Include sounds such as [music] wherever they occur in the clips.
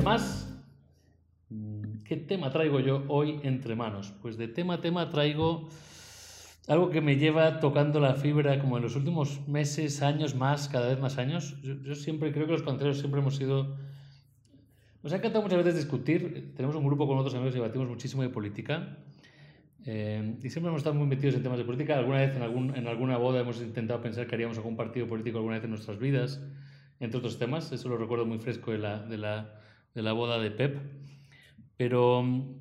Bienvenidos un día más. Mm, ¿Qué tema traigo yo hoy entre manos? Pues de tema a tema traigo algo que me lleva tocando la fibra como en los últimos meses, años más, cada vez más años. Yo, siempre creo que los panteros siempre hemos sido... Nos ha encantado muchas veces discutir. Tenemos un grupo con otros amigos y debatimos muchísimo de política. Eh, y siempre hemos estado muy metidos en temas de política. Alguna vez en, algún, en alguna boda hemos intentado pensar que haríamos algún partido político alguna vez en nuestras vidas, entre otros temas. Eso lo recuerdo muy fresco de la, de la, de la boda de Pep. Pero mm,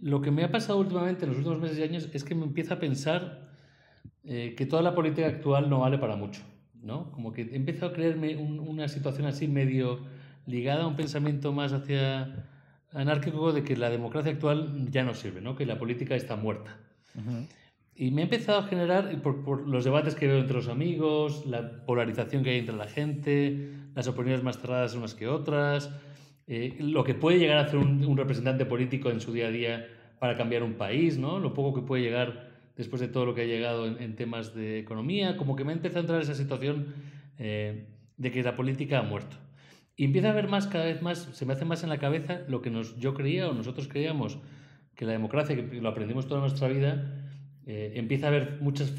lo que me ha pasado últimamente en los últimos meses y años es que me empieza a pensar eh, que toda la política actual no vale para mucho. ¿no? Como que he empezado a creerme una situación así medio ligada a un pensamiento más hacia anárquico de que la democracia actual ya no sirve, ¿no? que la política está muerta. Y me ha empezado a generar, por, por, los debates que veo entre los amigos, la polarización que hay entre la gente, las opiniones más cerradas unas que otras, eh, lo que puede llegar a hacer un, representante político en su día a día para cambiar un país, ¿no? lo poco que puede llegar después de todo lo que ha llegado en, temas de economía, como que me ha empezado a entrar esa situación eh, de que la política ha muerto. Y empieza a ver más, cada vez más, se me hace más en la cabeza lo que nos, yo creía o nosotros creíamos que la democracia, que lo aprendimos toda nuestra vida, eh, empieza a haber muchos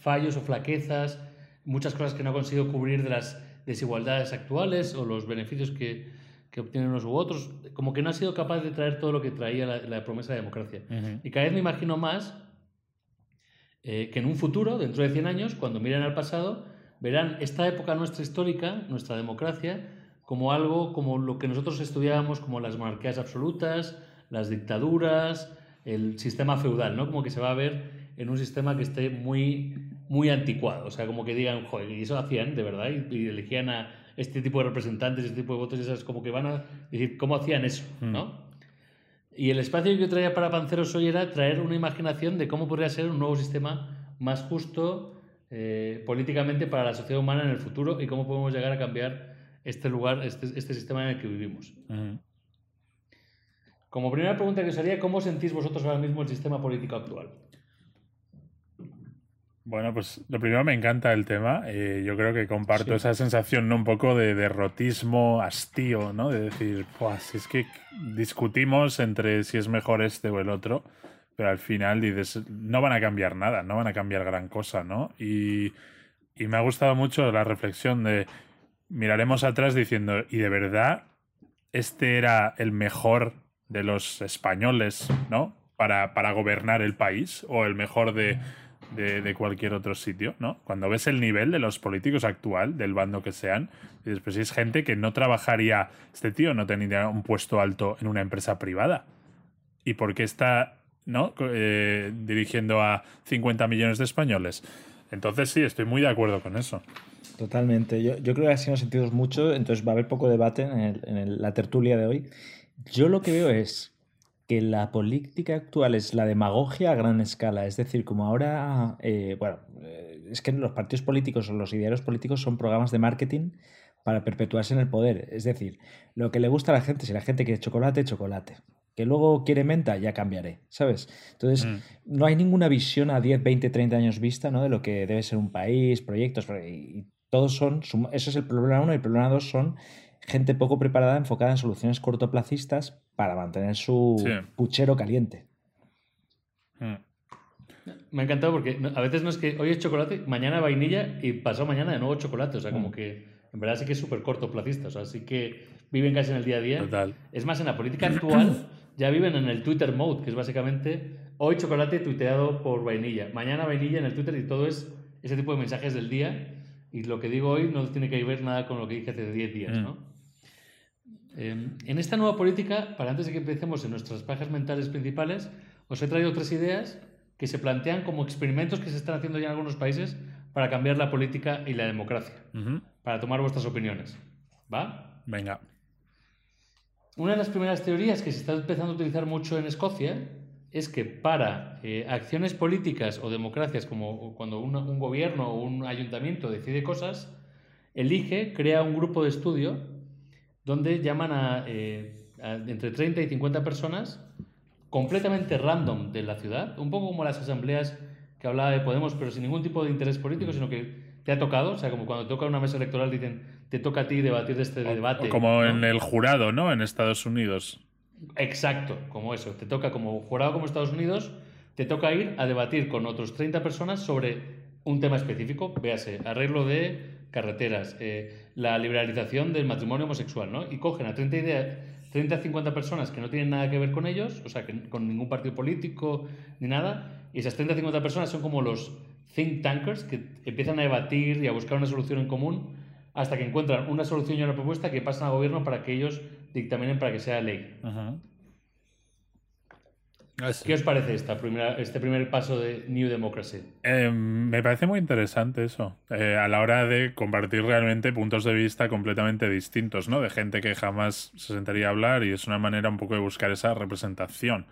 fallos o flaquezas, muchas cosas que no ha conseguido cubrir de las desigualdades actuales o los beneficios que, que obtienen unos u otros, como que no ha sido capaz de traer todo lo que traía la, promesa de democracia. Y cada vez me imagino más eh, que en un futuro, dentro de 100 años, cuando miren al pasado, verán esta época nuestra histórica, nuestra democracia, como algo como lo que nosotros estudiábamos como las monarquías absolutas, las dictaduras, el sistema feudal, ¿no? Como que se va a ver en un sistema que esté muy, muy anticuado. O sea, como que digan, joder, y eso hacían, de verdad, y, elegían a este tipo de representantes, este tipo de votos, y esas como que van a decir, ¿cómo hacían eso? Hmm. ¿no? Y el espacio que yo traía para Panceros hoy era traer una imaginación de cómo podría ser un nuevo sistema más justo eh, políticamente para la sociedad humana en el futuro y cómo podemos llegar a cambiar este lugar, este, este sistema en el que vivimos. Como primera pregunta que os haría, ¿cómo sentís vosotros ahora mismo el sistema político actual? Bueno, pues lo primero me encanta el tema. Eh, yo creo que comparto esa sensación ¿no? un poco de derrotismo, hastío, ¿no? De decir, pues es que discutimos entre si es mejor este o el otro, pero al final dices, no van a cambiar nada, no van a cambiar gran cosa, ¿no? Y, y me ha gustado mucho la reflexión de miraremos atrás diciendo, ¿y de verdad este era el mejor de los españoles, ¿no? Para, para gobernar el país o el mejor de, de, cualquier otro sitio, ¿no? Cuando ves el nivel de los políticos actual, del bando que sean, y después es gente que no trabajaría, este tío no tendría un puesto alto en una empresa privada. ¿Y por qué está, ¿no? Eh, dirigiendo a 50 millones de españoles? Entonces sí, estoy muy de acuerdo con eso. Totalmente. Yo, yo creo que así nos sentimos mucho, entonces va a haber poco debate en, la tertulia de hoy. Yo lo que veo es que la política actual es la demagogia a gran escala. Es decir, como ahora, eh, bueno, eh, es que los partidos políticos o los idearios políticos son programas de marketing para perpetuarse en el poder. Es decir, lo que le gusta a la gente, si la gente quiere chocolate, chocolate. Que luego quiere menta, ya cambiaré, ¿sabes? Entonces, mm. no hay ninguna visión a 10, 20, 30 años vista, ¿no? De lo que debe ser un país, proyectos, y todos son, ese es el problema uno, y el problema dos son gente poco preparada enfocada en soluciones cortoplacistas para mantener su puchero caliente. Hmm. Me ha encantado porque a veces no es que hoy es chocolate, mañana vainilla y pasado mañana de nuevo chocolate. O sea, como hmm. que en verdad sí que es súper cortoplacista. O sea, sí que viven casi en el día a día. Total. Es más, en la política actual [laughs] ya viven en el Twitter mode, que es básicamente hoy chocolate tuiteado por vainilla, mañana vainilla en el Twitter y todo es ese tipo de mensajes del día y lo que digo hoy no tiene que ver nada con lo que dije hace 10 días, ¿no? Em, en esta nueva política, para antes de que empecemos en nuestras pajas mentales principales, os he traído tres ideas que se plantean como experimentos que se están haciendo ya en algunos países para cambiar la política y la democracia, para tomar vuestras opiniones. ¿Va? Venga. Una de las primeras teorías que se está empezando a utilizar mucho en Escocia es que para eh, acciones políticas o democracias, como cuando un, gobierno o un ayuntamiento decide cosas, elige, crea un grupo de estudio donde llaman a, eh, entre 30 y 50 personas completamente random de la ciudad, un poco como las asambleas que hablaba de Podemos, pero sin ningún tipo de interés político, sino que te ha tocado? O sea, como cuando toca una mesa electoral dicen, te toca a ti debatir de este debate. como en el jurado, ¿no? En Estados Unidos. Exacto, como eso. Te toca como jurado como Estados Unidos, te toca ir a debatir con otros 30 personas sobre un tema específico, véase, arreglo de carreteras, eh, la liberalización del matrimonio homosexual, ¿no? Y cogen a 30 ideas 30 50 personas que no tienen nada que ver con ellos, o sea, que con ningún partido político ni nada, y esas 30 50 personas son como los think tankers que empiezan a debatir y a buscar una solución en común hasta que encuentran una solución y una propuesta que pasan al gobierno para que ellos dictaminen para que sea ley. Ah, ¿Qué os parece esta primera, este primer paso de New Democracy? Eh, me parece muy interesante eso, eh, a la hora de compartir realmente puntos de vista completamente distintos, ¿no? De gente que jamás se sentaría a hablar y es una manera un poco de buscar esa representación.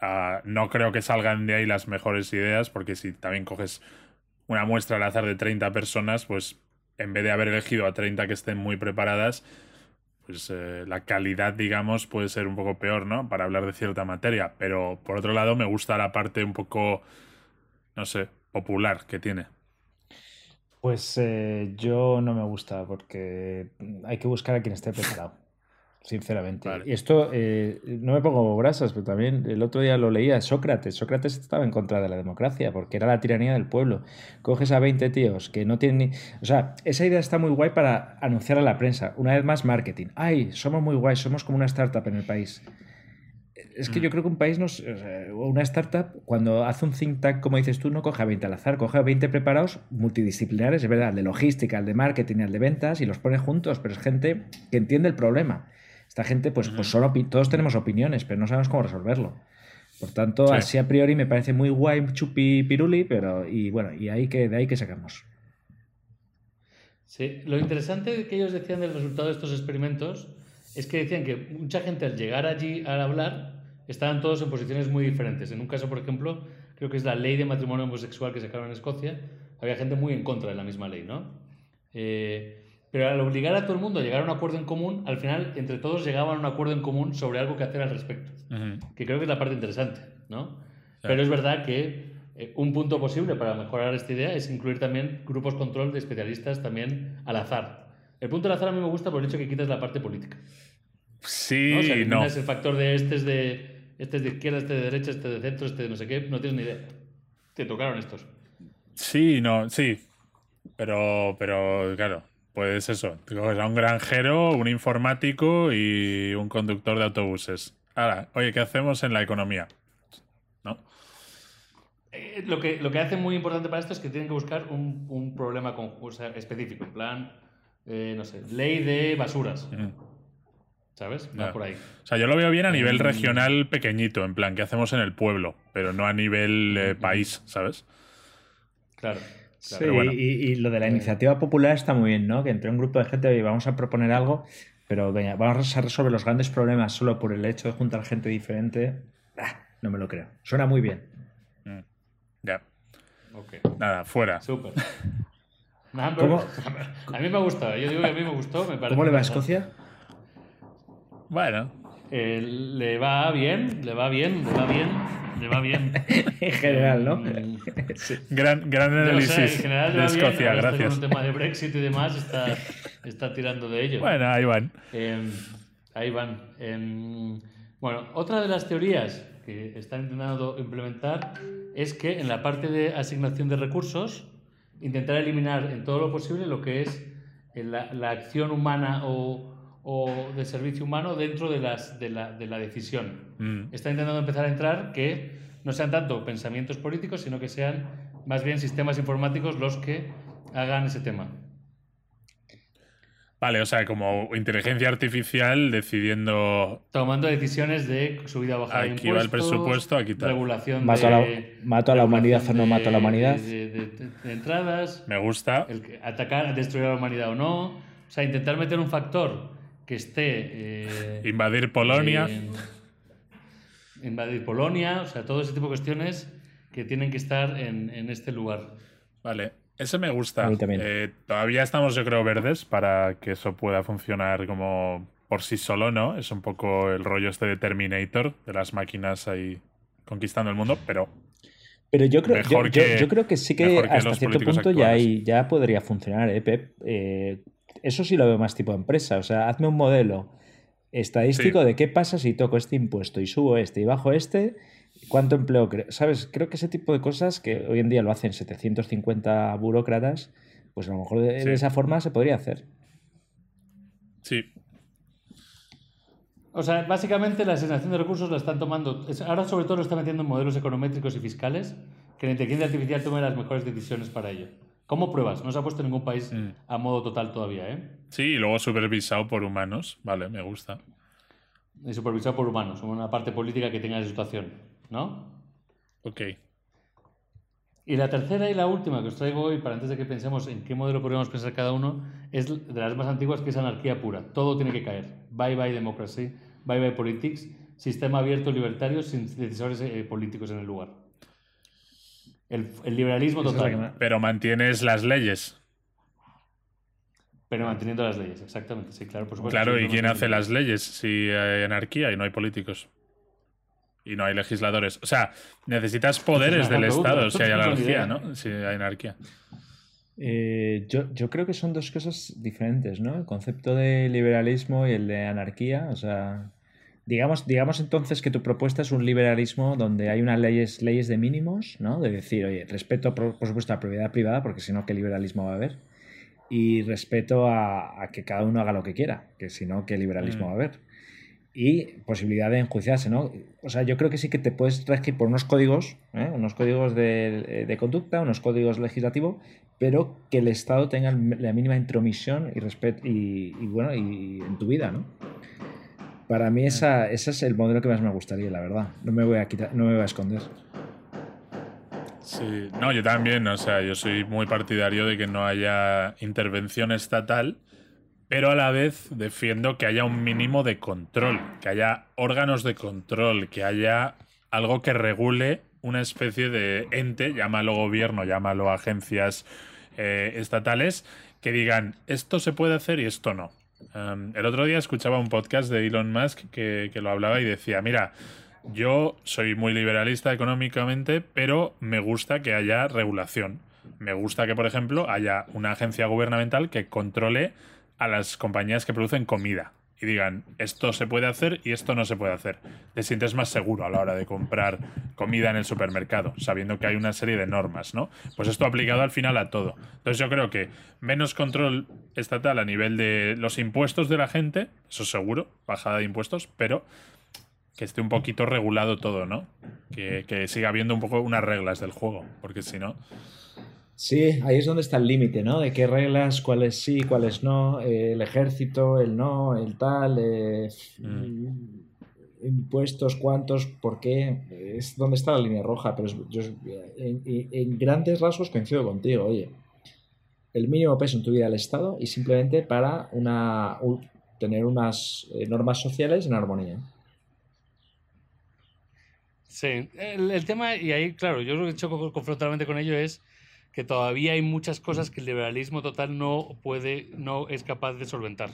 Ah, no creo que salgan de ahí las mejores ideas, porque si también coges una muestra al azar de 30 personas, pues en vez de haber elegido a 30 que estén muy preparadas, pues eh, la calidad, digamos, puede ser un poco peor, ¿no? Para hablar de cierta materia. Pero por otro lado, me gusta la parte un poco, no sé, popular que tiene. Pues eh, yo no me gusta porque hay que buscar a quien esté preparado sinceramente. Y esto, eh, no me pongo brasas, pero también el otro día lo leía, Sócrates. Sócrates estaba en contra de la democracia porque era la tiranía del pueblo. Coges a 20 tíos que no tienen ni... O sea, esa idea está muy guay para anunciar a la prensa. Una vez más, marketing. ¡Ay, somos muy guays! Somos como una startup en el país. Es que mm. yo creo que un país, nos, una startup, cuando hace un think tank, como dices tú, no coge a 20 al azar, coge a 20 preparados multidisciplinares, es verdad, el de logística, el de marketing, el de ventas, y los pone juntos, pero es gente que entiende el problema. Esta gente, pues, pues solo todos tenemos opiniones, pero no sabemos cómo resolverlo. Por tanto, así a priori me parece muy guay chupi piruli, pero y bueno, y ahí que, de ahí que sacamos. Sí, lo interesante que ellos decían del resultado de estos experimentos es que decían que mucha gente al llegar allí a hablar estaban todos en posiciones muy diferentes. En un caso, por ejemplo, creo que es la ley de matrimonio homosexual que sacaron en Escocia, había gente muy en contra de la misma ley, ¿no? Eh, pero al obligar a todo el mundo a llegar a un acuerdo en común, al final entre todos llegaban a un acuerdo en común sobre algo que hacer al respecto. Que creo que es la parte interesante, ¿no? Pero es verdad que eh, un punto posible para mejorar esta idea es incluir también grupos control de especialistas también al azar. El punto del azar a mí me gusta por el hecho que quitas la parte política. Sí, ¿no? O sea, no. el factor de este es de, este es de izquierda, este de derecha, este de centro, este de no sé qué, no tienes ni idea. Te tocaron estos. Sí, no, sí. Pero, pero claro, pues eso, a un granjero, un informático y un conductor de autobuses. Ahora, oye, ¿qué hacemos en la economía? ¿No? Eh, lo, que, lo que hace muy importante para esto es que tienen que buscar un, problema con, específico, en plan, eh, no sé, ley de basuras. ¿Sabes? Va por ahí. O sea, yo lo veo bien a nivel regional pequeñito, en plan, ¿qué hacemos en el pueblo? Pero no a nivel eh, país, ¿sabes? Claro sí, y, lo de la iniciativa popular está muy bien, ¿no? Que entre un grupo de gente y vamos a proponer algo, pero venga, vamos a resolver los grandes problemas solo por el hecho de juntar gente diferente. Ah, no me lo creo. Suena muy bien. Mm, ya. Nada, fuera. Súper. [laughs] ¿Cómo? A mí me ha gustado. Yo digo que a mí me gustó. Me ¿Cómo le va a Escocia? Bueno. Eh, le va bien, le va bien, le va bien le va bien. [laughs] en general, ¿no? Gran, gran análisis de Escocia, gracias. Con un tema de Brexit y demás está, está tirando de ello. Bueno, ahí van. Em, ahí van. Em, bueno, otra de las teorías que están intentando implementar es que en la parte de asignación de recursos, intentar eliminar en todo lo posible lo que es la, la acción humana o o de servicio humano dentro de, las, de, la, de la decisión. Mm. Está intentando empezar a entrar que no sean tanto pensamientos políticos, sino que sean más bien sistemas informáticos los que hagan ese tema. Vale, o sea, como inteligencia artificial decidiendo. Tomando decisiones de subida o bajada de impuestos. Aquí va el presupuesto, aquí está. Regulación mato de. A la, mato a la humanidad o no mato a la humanidad. De, entradas. Me gusta. El atacar, destruir a la humanidad o no. O sea, intentar meter un factor que esté... Eh, invadir Polonia. invadir Polonia, o sea, todo ese tipo de cuestiones que tienen que estar en, este lugar. Vale, ese me gusta. Eh, todavía estamos, yo creo, verdes para que eso pueda funcionar como por sí solo, ¿no? Es un poco el rollo este de Terminator, de las máquinas ahí conquistando el mundo, pero Pero yo creo, yo, yo, creo que sí que hasta cierto punto ya, ya podría funcionar, ¿eh, Pep? Eh, eso sí lo veo más tipo empresa. O sea, hazme un modelo estadístico de qué pasa si toco este impuesto y subo este y bajo este, cuánto empleo creo. ¿Sabes? Creo que ese tipo de cosas que hoy en día lo hacen 750 burócratas, pues a lo mejor de, esa forma se podría hacer. Sí. O sea, básicamente la asignación de recursos la están tomando. Ahora, sobre todo, lo están metiendo en modelos econométricos y fiscales que la inteligencia artificial tome las mejores decisiones para ello. ¿Cómo pruebas? No se ha puesto en ningún país mm. a modo total todavía, ¿eh? Sí, y luego supervisado por humanos. Vale, me gusta. Y supervisado por humanos, una parte política que tenga esa situación, ¿no? Ok. Y la tercera y la última que os traigo hoy, para antes de que pensemos en qué modelo podríamos pensar cada uno, es de las más antiguas, que es anarquía pura. Todo tiene que caer. Bye bye democracy, bye bye politics, sistema abierto libertario sin decisores eh, políticos en el lugar. El, liberalismo total. Pero mantienes las leyes. Pero manteniendo las leyes, exactamente. Sí, claro, por supuesto. Claro, ¿y quién hace las leyes si hay anarquía y no hay políticos? Y no hay legisladores. O sea, necesitas poderes del Estado si hay anarquía, ¿no? Si hay anarquía. Eh, yo, yo, creo que son dos cosas diferentes, ¿no? El concepto de liberalismo y el de anarquía. O sea, Digamos, digamos entonces que tu propuesta es un liberalismo donde hay unas leyes, leyes de mínimos, ¿no? De decir, oye, respeto por, supuesto a la propiedad privada, porque si no, ¿qué liberalismo va a haber? Y respeto a, que cada uno haga lo que quiera, que si no, ¿qué liberalismo mm. va a haber? Y posibilidad de enjuiciarse, ¿no? O sea, yo creo que sí que te puedes regir por unos códigos, ¿eh? unos códigos de, de, conducta, unos códigos legislativos, pero que el Estado tenga la mínima intromisión y respeto y, y bueno, y en tu vida, ¿no? Para mí esa, ese es el modelo que más me gustaría, la verdad. No me voy a quitar, no me voy a esconder. Sí, no, yo también, o sea, yo soy muy partidario de que no haya intervención estatal, pero a la vez defiendo que haya un mínimo de control, que haya órganos de control, que haya algo que regule una especie de ente, llámalo gobierno, llámalo agencias eh, estatales, que digan esto se puede hacer y esto no el otro día escuchaba un podcast de Elon Musk que, lo hablaba y decía, mira, yo soy muy liberalista económicamente, pero me gusta que haya regulación. Me gusta que, por ejemplo, haya una agencia gubernamental que controle a las compañías que producen comida y digan esto se puede hacer y esto no se puede hacer. Te sientes más seguro a la hora de comprar comida en el supermercado, sabiendo que hay una serie de normas, ¿no? Pues esto aplicado al final a todo. Entonces yo creo que menos control estatal a nivel de los impuestos de la gente, eso seguro, bajada de impuestos, pero que esté un poquito regulado todo, ¿no? Que, que siga habiendo un poco unas reglas del juego, porque si no... Sí, ahí es donde está el límite, ¿no? De qué reglas, cuáles sí, cuáles no, eh, el ejército, el no, el tal, eh, mm. impuestos, cuántos, por qué, es donde está la línea roja, pero yo en, grandes rasgos coincido contigo, oye, el mínimo peso en tu vida del Estado y simplemente para una, tener unas eh, normas sociales en armonía. Sí, el, el, tema, y ahí, claro, yo lo que choco confrontablemente con ello es que todavía hay muchas cosas que el liberalismo total no puede, no es capaz de solventar.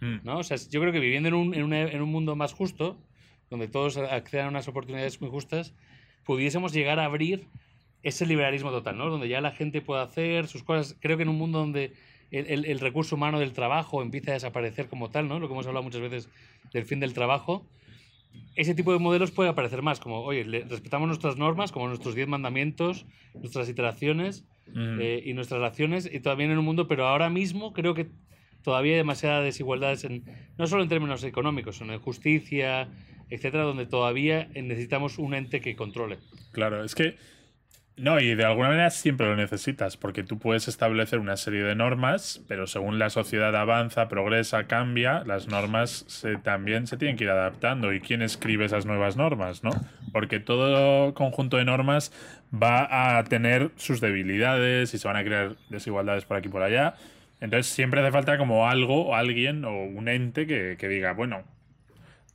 Hmm. ¿no? O sea, yo creo que viviendo en un, en, en un mundo más justo, donde todos accedan a unas oportunidades muy justas, pudiésemos llegar a abrir ese liberalismo total, ¿no? Donde ya la gente pueda hacer sus cosas. Creo que en un mundo donde el, el, recurso humano del trabajo empieza a desaparecer como tal, ¿no? Lo que hemos hablado muchas veces del fin del trabajo, ese tipo de modelos puede aparecer más, como, oye, respetamos nuestras normas, como nuestros diez mandamientos, nuestras iteraciones eh, y nuestras relaciones, y también en un mundo, pero ahora mismo creo que todavía hay demasiadas desigualdades, en, no solo en términos económicos, sino en justicia, etcétera, donde todavía necesitamos un ente que controle. Claro, es que no, y de alguna manera siempre lo necesitas, porque tú puedes establecer una serie de normas, pero según la sociedad avanza, progresa, cambia, las normas se, también se tienen que ir adaptando. ¿Y quién escribe esas nuevas normas? ¿no? Porque todo conjunto de normas va a tener sus debilidades y se van a crear desigualdades por aquí y por allá. Entonces siempre hace falta como algo o alguien o un ente que, que diga, bueno,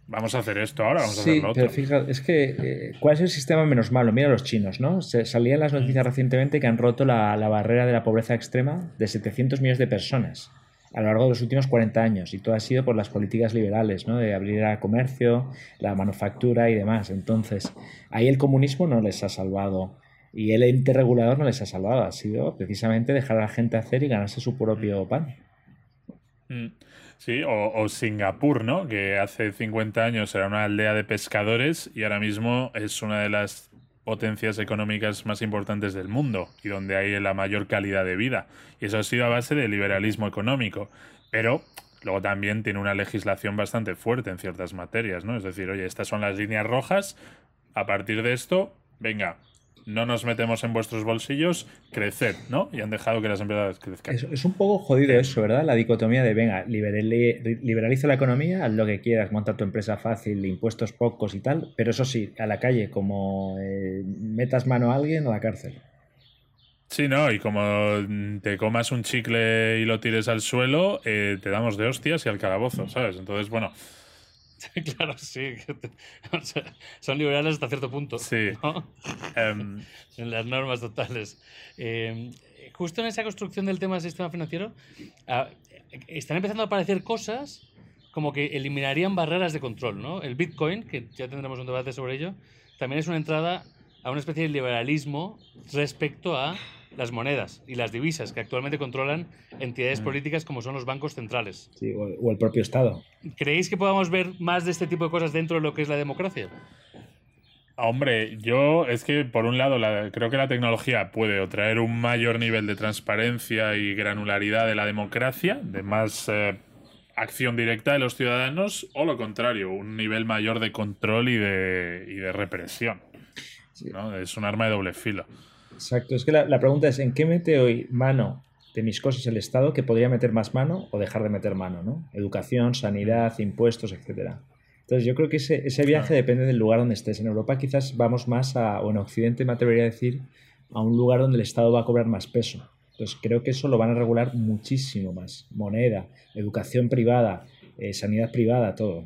Vamos a hacer esto ahora, vamos a hacer lo otro. Pero fíjate, es que, eh, ¿cuál es el sistema menos malo? Mira los chinos, ¿no? Se, salían las noticias mm. recientemente que han roto la, barrera de la pobreza extrema de 700 millones de personas a lo largo de los últimos 40 años y todo ha sido por las políticas liberales, ¿no? De abrir el comercio, la manufactura y demás. Entonces, ahí el comunismo no les ha salvado Y el ente regulador no les ha salvado, ha sido precisamente dejar a la gente hacer y ganarse su propio pan. Mm. Sí, o, Singapur, ¿no? Que hace 50 años era una aldea de pescadores y ahora mismo es una de las potencias económicas más importantes del mundo y donde hay la mayor calidad de vida. Y eso ha sido a base de liberalismo económico. Pero luego también tiene una legislación bastante fuerte en ciertas materias, ¿no? Es decir, oye, estas son las líneas rojas, a partir de esto, venga, no nos metemos en vuestros bolsillos, creced, ¿no? Y han dejado que las empresas crezcan. Es, un poco jodido eso, ¿verdad? La dicotomía de, venga, liberaliza la economía, haz lo que quieras, monta tu empresa fácil, impuestos pocos y tal, pero eso sí, a la calle, como eh, metas mano a alguien, a la cárcel. Sí, no, y como te comas un chicle y lo tires al suelo, eh, te damos de hostias y al calabozo, ¿sabes? Entonces, bueno, [laughs] claro, sí. [laughs] son liberales hasta cierto punto. Sí. [laughs] Em, en las normas totales. Em, justo en esa construcción del tema del sistema financiero, ah, están empezando a aparecer cosas como que eliminarían barreras de control, ¿no? El Bitcoin, que ya tendremos un debate sobre ello, también es una entrada a una especie de liberalismo respecto a las monedas y las divisas que actualmente controlan entidades mm. políticas como son los bancos centrales. Sí, o, el propio Estado. ¿Creéis que podamos ver más de este tipo de cosas dentro de lo que es la democracia? Hombre, yo es que por un lado creo que la tecnología puede traer un mayor nivel de transparencia y granularidad de la democracia, de más eh, acción directa de los ciudadanos, o lo contrario, un nivel mayor de control y de, y de represión. ¿no? Es un arma de doble filo. Exacto, es que la, pregunta es, ¿en qué mete hoy mano de mis cosas el Estado que podría meter más mano o dejar de meter mano? ¿no? Educación, sanidad, impuestos, etcétera. Entonces yo creo que ese, ese viaje depende del lugar donde estés. En Europa quizás vamos más a, o en Occidente me atrevería a decir, a un lugar donde el Estado va a cobrar más peso. Entonces creo que eso lo van a regular muchísimo más. Moneda, educación privada, eh, sanidad privada, todo.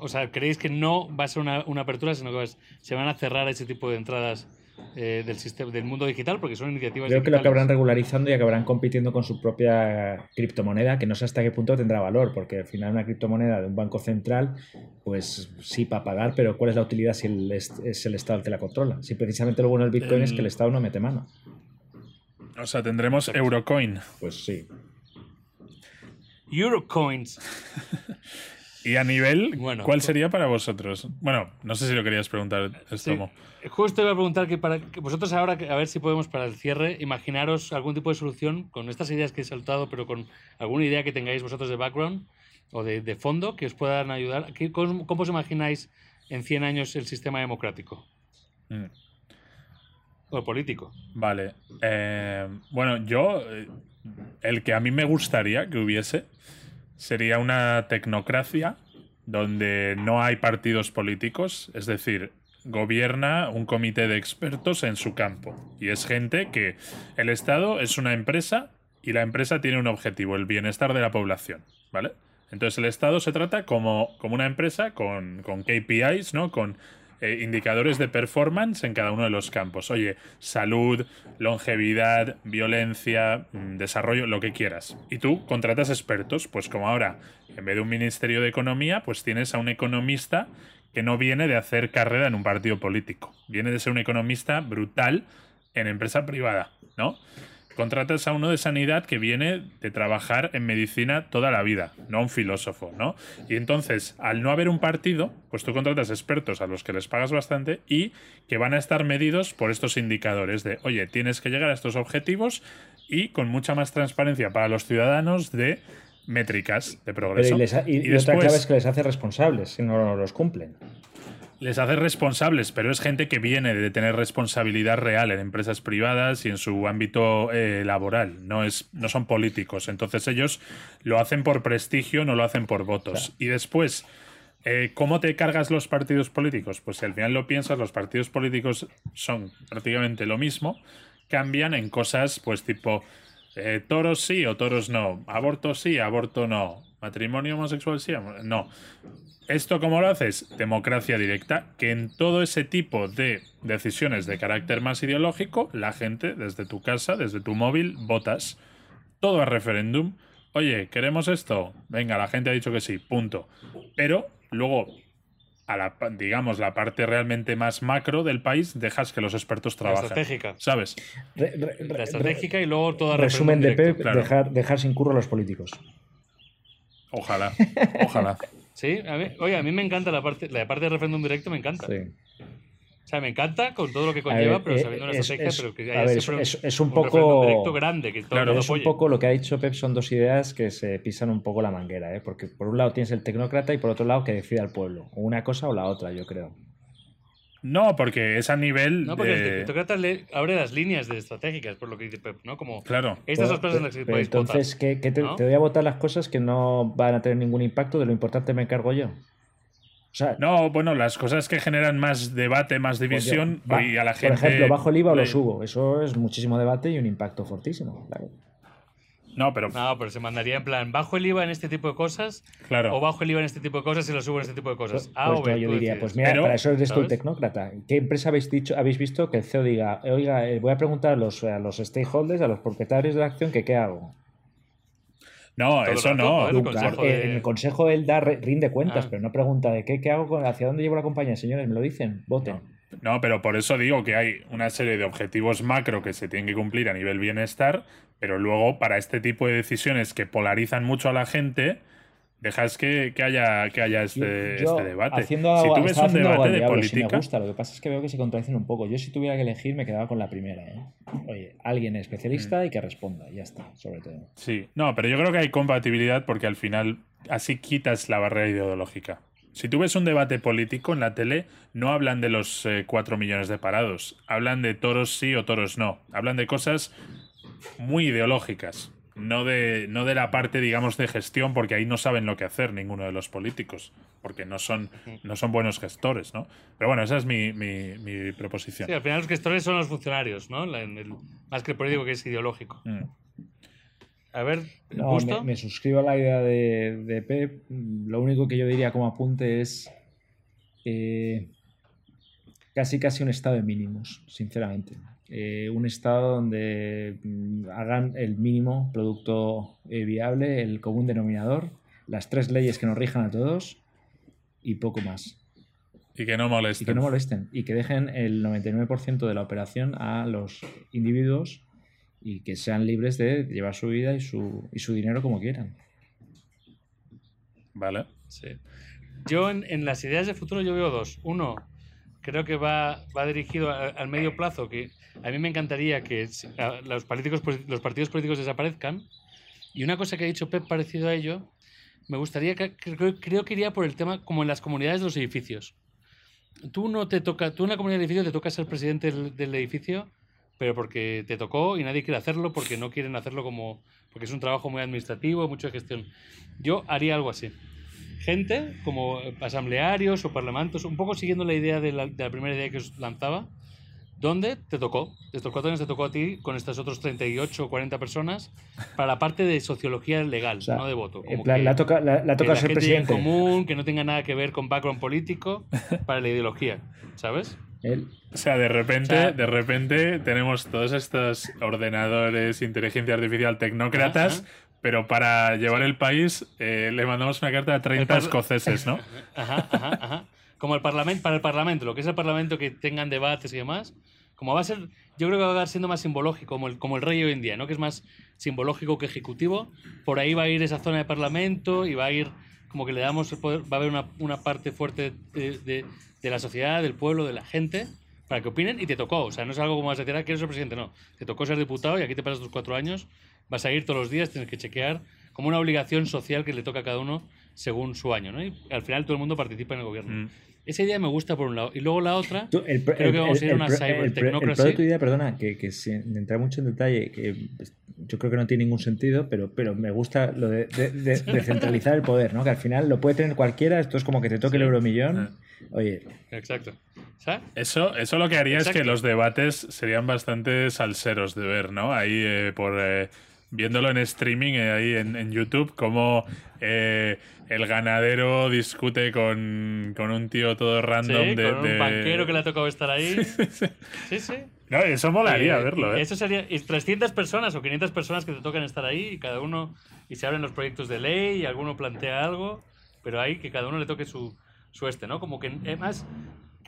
O sea, ¿creéis que no va a ser una, apertura, sino que se van a cerrar ese tipo de entradas eh, del sistema del mundo digital? Porque son iniciativas. Creo que lo acabarán regularizando y acabarán compitiendo con su propia criptomoneda, que no sé hasta qué punto tendrá valor, porque al final una criptomoneda de un banco central, pues sí, para pagar, pero ¿cuál es la utilidad si es el Estado el que la controla? Si precisamente lo bueno del Bitcoin es que el Estado no mete mano. O sea, tendremos Eurocoin. Pues sí. Eurocoins. [laughs] Y a nivel, ¿cuál sería para vosotros? Bueno, no sé si lo querías preguntar, Estomo. Justo iba a preguntar que para que vosotros ahora, a ver si podemos para el cierre, imaginaros algún tipo de solución con estas ideas que he saltado, pero con alguna idea que tengáis vosotros de background o de, fondo que os puedan ayudar. ¿Cómo, os imagináis en 100 años el sistema democrático? Mm. O político. Vale. Eh, bueno, yo, eh, el que a mí me gustaría que hubiese sería una tecnocracia donde no hay partidos políticos, es decir, gobierna un comité de expertos en su campo. Y es gente que el Estado es una empresa y la empresa tiene un objetivo, el bienestar de la población, ¿vale? Entonces el Estado se trata como, como una empresa con, con KPIs, ¿no? Con eh, indicadores de performance en cada uno de los campos. Oye, salud, longevidad, violencia, mm, desarrollo, lo que quieras. Y tú contratas expertos, pues como ahora, en vez de un Ministerio de Economía, pues tienes a un economista que no viene de hacer carrera en un partido político, viene de ser un economista brutal en empresa privada, ¿no? Contratas a uno de sanidad que viene de trabajar en medicina toda la vida, no un filósofo, ¿no? Y entonces, al no haber un partido, pues tú contratas expertos a los que les pagas bastante y que van a estar medidos por estos indicadores de, oye, tienes que llegar a estos objetivos y con mucha más transparencia para los ciudadanos de métricas de progreso. y, y, otra clave es que les hace responsables si no los cumplen les hace responsables, pero es gente que viene de tener responsabilidad real en empresas privadas y en su ámbito eh, laboral. No, es, no son políticos. Entonces ellos lo hacen por prestigio, no lo hacen por votos. Y después, eh, ¿cómo te cargas los partidos políticos? Pues si al final lo piensas, los partidos políticos son prácticamente lo mismo. Cambian en cosas, pues tipo, eh, toros sí o toros no. Aborto sí, aborto no. Matrimonio homosexual sí, no. ¿Esto cómo lo haces? Democracia directa, que en todo ese tipo de decisiones de carácter más ideológico, la gente, desde tu casa, desde tu móvil, votas. Todo a referéndum. Oye, ¿queremos esto? Venga, la gente ha dicho que sí, punto. Pero luego a la, digamos, la parte realmente más macro del país, dejas que los expertos trabajen. La estratégica. ¿Sabes? la estratégica y luego toda Resumen de Pep, dejar, dejar sin curro a los políticos. Ojalá, [laughs] ojalá. Sí, a mí, oye, a mí me encanta la parte, la parte de referéndum directo, me encanta. Sí. O sea, me encanta con todo lo que conlleva, pero eh, sabiendo una estrategia, pero que haya es, un, poco grande que claro, es un poco lo que ha dicho Pep son dos ideas que se pisan un poco la manguera, ¿eh? porque por un lado tienes el tecnócrata y por otro lado que decida el pueblo, una cosa o la otra, yo creo. No, porque es a nivel. No, porque el tecnócrata le abre las líneas de estratégicas, por lo que dice Pep, ¿no? Como claro. estas dos cosas en las que podéis Entonces, ¿qué, te, te, voy a votar las cosas que no van a tener ningún impacto, de lo importante me encargo yo no, bueno, las cosas que generan más debate, más pues división y a la gente. Por ejemplo, bajo el IVA o lo subo. Eso es muchísimo debate y un impacto fortísimo. No, pero. No, pero se mandaría en plan, bajo el IVA en este tipo de cosas. Claro. O bajo el IVA en este tipo de cosas y lo subo en este tipo de cosas. Pues, ah, pues yo diría, pues mira, para eso eres tú el tecnócrata. ¿Qué empresa habéis dicho, habéis visto que el CEO diga, oiga, eh, voy a preguntar a los, a los stakeholders, a los propietarios de la acción, que qué hago? No, eso no. El consejo, En el consejo él da, rinde cuentas, ah. pero no pregunta de qué, qué hago, hacia dónde llevo la compañía. Señores, me lo dicen, voten. No. Pero por eso digo que hay una serie de objetivos macro que se tienen que cumplir a nivel bienestar, pero luego para este tipo de decisiones que polarizan mucho a la gente, dejas que, haya, que haya este, este debate. Haciendo si tú ves un debate de política. me gusta, lo que pasa es que veo que se contradicen un poco. Yo, si tuviera que elegir, me quedaba con la primera. ¿eh? Oye, alguien especialista mm. y que responda, ya está, sobre todo. Sí, no, pero yo creo que hay compatibilidad porque al final así quitas la barrera ideológica. Si tú ves un debate político en la tele, no hablan de los eh, cuatro millones de parados, hablan de toros sí o toros no, hablan de cosas muy ideológicas no de, no de la parte, digamos, de gestión, porque ahí no saben lo que hacer ninguno de los políticos, porque no son, no son buenos gestores, ¿no? Pero bueno, esa es mi, mi, proposición. Sí, al final los gestores son los funcionarios, ¿no? más que el político que es ideológico. Mm. A ver, me, suscribo a la idea de, de, Pep. Lo único que yo diría como apunte es eh, casi casi un estado de mínimos, sinceramente. Eh, un estado donde mm, hagan el mínimo producto eh, viable, el común denominador, las tres leyes que nos rijan a todos y poco más. Y que no molesten. Y que no molesten. Y que dejen el 99% de la operación a los individuos y que sean libres de llevar su vida y su, y su dinero como quieran. Vale. Sí. Yo en, en, las ideas de futuro yo veo dos. Uno, creo que va, va dirigido al medio plazo, que a mí me encantaría que los, políticos, los partidos políticos desaparezcan. Y una cosa que ha dicho Pep parecido a ello, me gustaría que, creo, que iría por el tema como en las comunidades de los edificios. Tú no te toca, tú en la comunidad de edificio te toca ser presidente del, edificio, pero porque te tocó y nadie quiere hacerlo porque no quieren hacerlo como, porque es un trabajo muy administrativo, mucho de gestión. Yo haría algo así gente como asamblearios o parlamentos, un poco siguiendo la idea de la, de la primera idea que os lanzaba, ¿Dónde te tocó? Estos cuatro años te tocó a ti con estas otras 38 o 40 personas para la parte de sociología legal, no de voto. en plan, la toca, la, toca ser presidente. común, que no tenga nada que ver con background político, para la ideología, ¿sabes? O sea, de repente, de repente tenemos todos estos ordenadores, inteligencia artificial, tecnócratas, pero para llevar el país eh, le mandamos una carta a 30 escoceses, ¿no? [laughs] Ajá, ajá, ajá como el parlamento, para el parlamento, lo que es el parlamento que tengan debates y demás, como va a ser, yo creo que va a acabar siendo más simbológico, como el, como el rey hoy en día, ¿no? Que es más simbológico que ejecutivo. Por ahí va a ir esa zona de parlamento y va a ir, como que le damos el poder, va a haber una, una parte fuerte de, de, la sociedad, del pueblo, de la gente, para que opinen y te tocó. O sea, no es algo como vas a decir, ah, quieres ser presidente, no. Te tocó ser diputado y aquí te pasas tus cuatro años, vas a ir todos los días, tienes que chequear como una obligación social que le toca a cada uno según su año, ¿no? Y al final todo el mundo participa en el gobierno. Mm. Esa idea me gusta por un lado. Y luego la otra, creo que vamos a ir a una cybertecnocracy. El, el, tu idea, perdona, que, que sin entrar mucho en detalle, que pues, yo creo que no tiene ningún sentido, pero, pero me gusta lo de, de, centralizar el poder, ¿no? Que al final lo puede tener cualquiera, esto es como que te toque el euromillón. Ah. Oye. Exacto. Eso, eso lo que haría es que los debates serían bastante salseros de ver, ¿no? Ahí eh, por... Eh, viéndolo en streaming eh, ahí en, en, YouTube, como eh, el ganadero discute con, un tío todo random de, con un banquero que le ha tocado estar ahí. [laughs] sí, sí. No, eso molaría verlo, ¿eh? Eso sería. Y 300 personas o 500 personas que te tocan estar ahí y cada uno. Y se abren los proyectos de ley y alguno plantea algo, pero ahí que cada uno le toque su, su este, ¿no? Como que además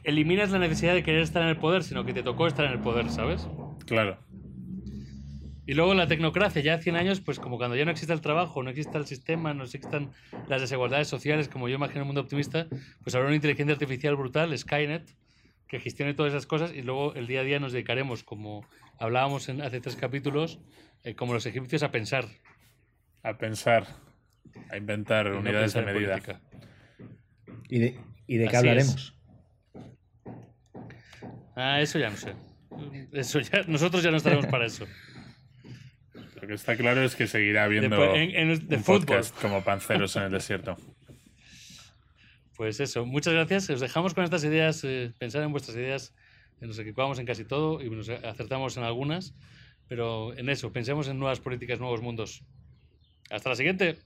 eliminas la necesidad de querer estar en el poder, sino que te tocó estar en el poder, ¿sabes? Claro. Y luego la tecnocracia, ya 100 años, pues como cuando ya no existe el trabajo, no existe el sistema, no existan las desigualdades sociales, como yo imagino el mundo optimista, pues habrá una inteligencia artificial brutal, Skynet, que gestione todas esas cosas y luego el día a día nos dedicaremos, como hablábamos en, hace tres capítulos, eh, como los egipcios, a pensar. A pensar, a inventar unidades de medida. ¿Y de, y de qué hablaremos? Ah, eso ya no sé. Eso ya, nosotros ya no estaremos para eso. Lo que está claro es que seguirá habiendo de podcast como panceros en el desierto. [laughs] Pues eso, muchas gracias. Os dejamos con estas ideas, eh, pensar en vuestras ideas. Nos equivocamos en casi todo y nos acertamos en algunas, pero en eso, pensemos en nuevas políticas, nuevos mundos. Hasta la siguiente.